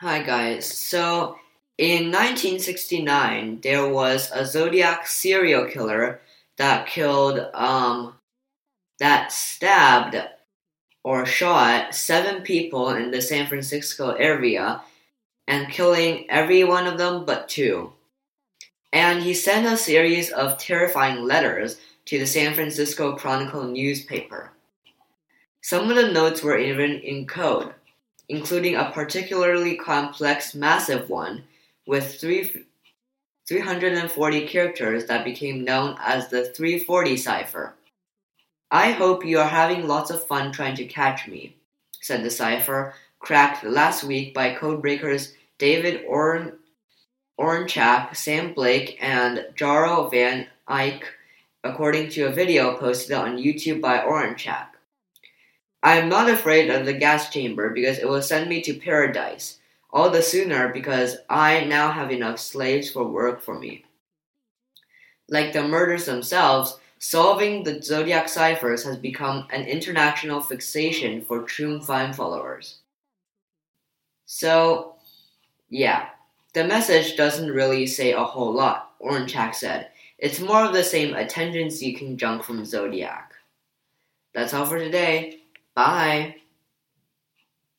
Hi guys. So in 1969, there was a Zodiac serial killer that killed, um, that stabbed or shot seven people in the San Francisco area and killing every one of them but two. And he sent a series of terrifying letters to the San Francisco Chronicle newspaper. Some of the notes were even in code, including a particularly complex, massive one with three, 340 characters that became known as the 340 cipher. I hope you are having lots of fun trying to catch me, said the cipher, cracked last week by codebreakers David Orn, Oranchak, Sam Blake, and Jaro Van Eycke, according to a video posted on YouTube by Oranchak. I am not afraid of the gas chamber because it will send me to paradise, all the sooner because I now have enough slaves for work for me. Like the murders themselves, solving the zodiac ciphers has become an international fixation for true crime followers. So, yeah, the message doesn't really say a whole lot, Oranchak said. It's more of the same attention seeking junk from Zodiac. That's all for today. Bye.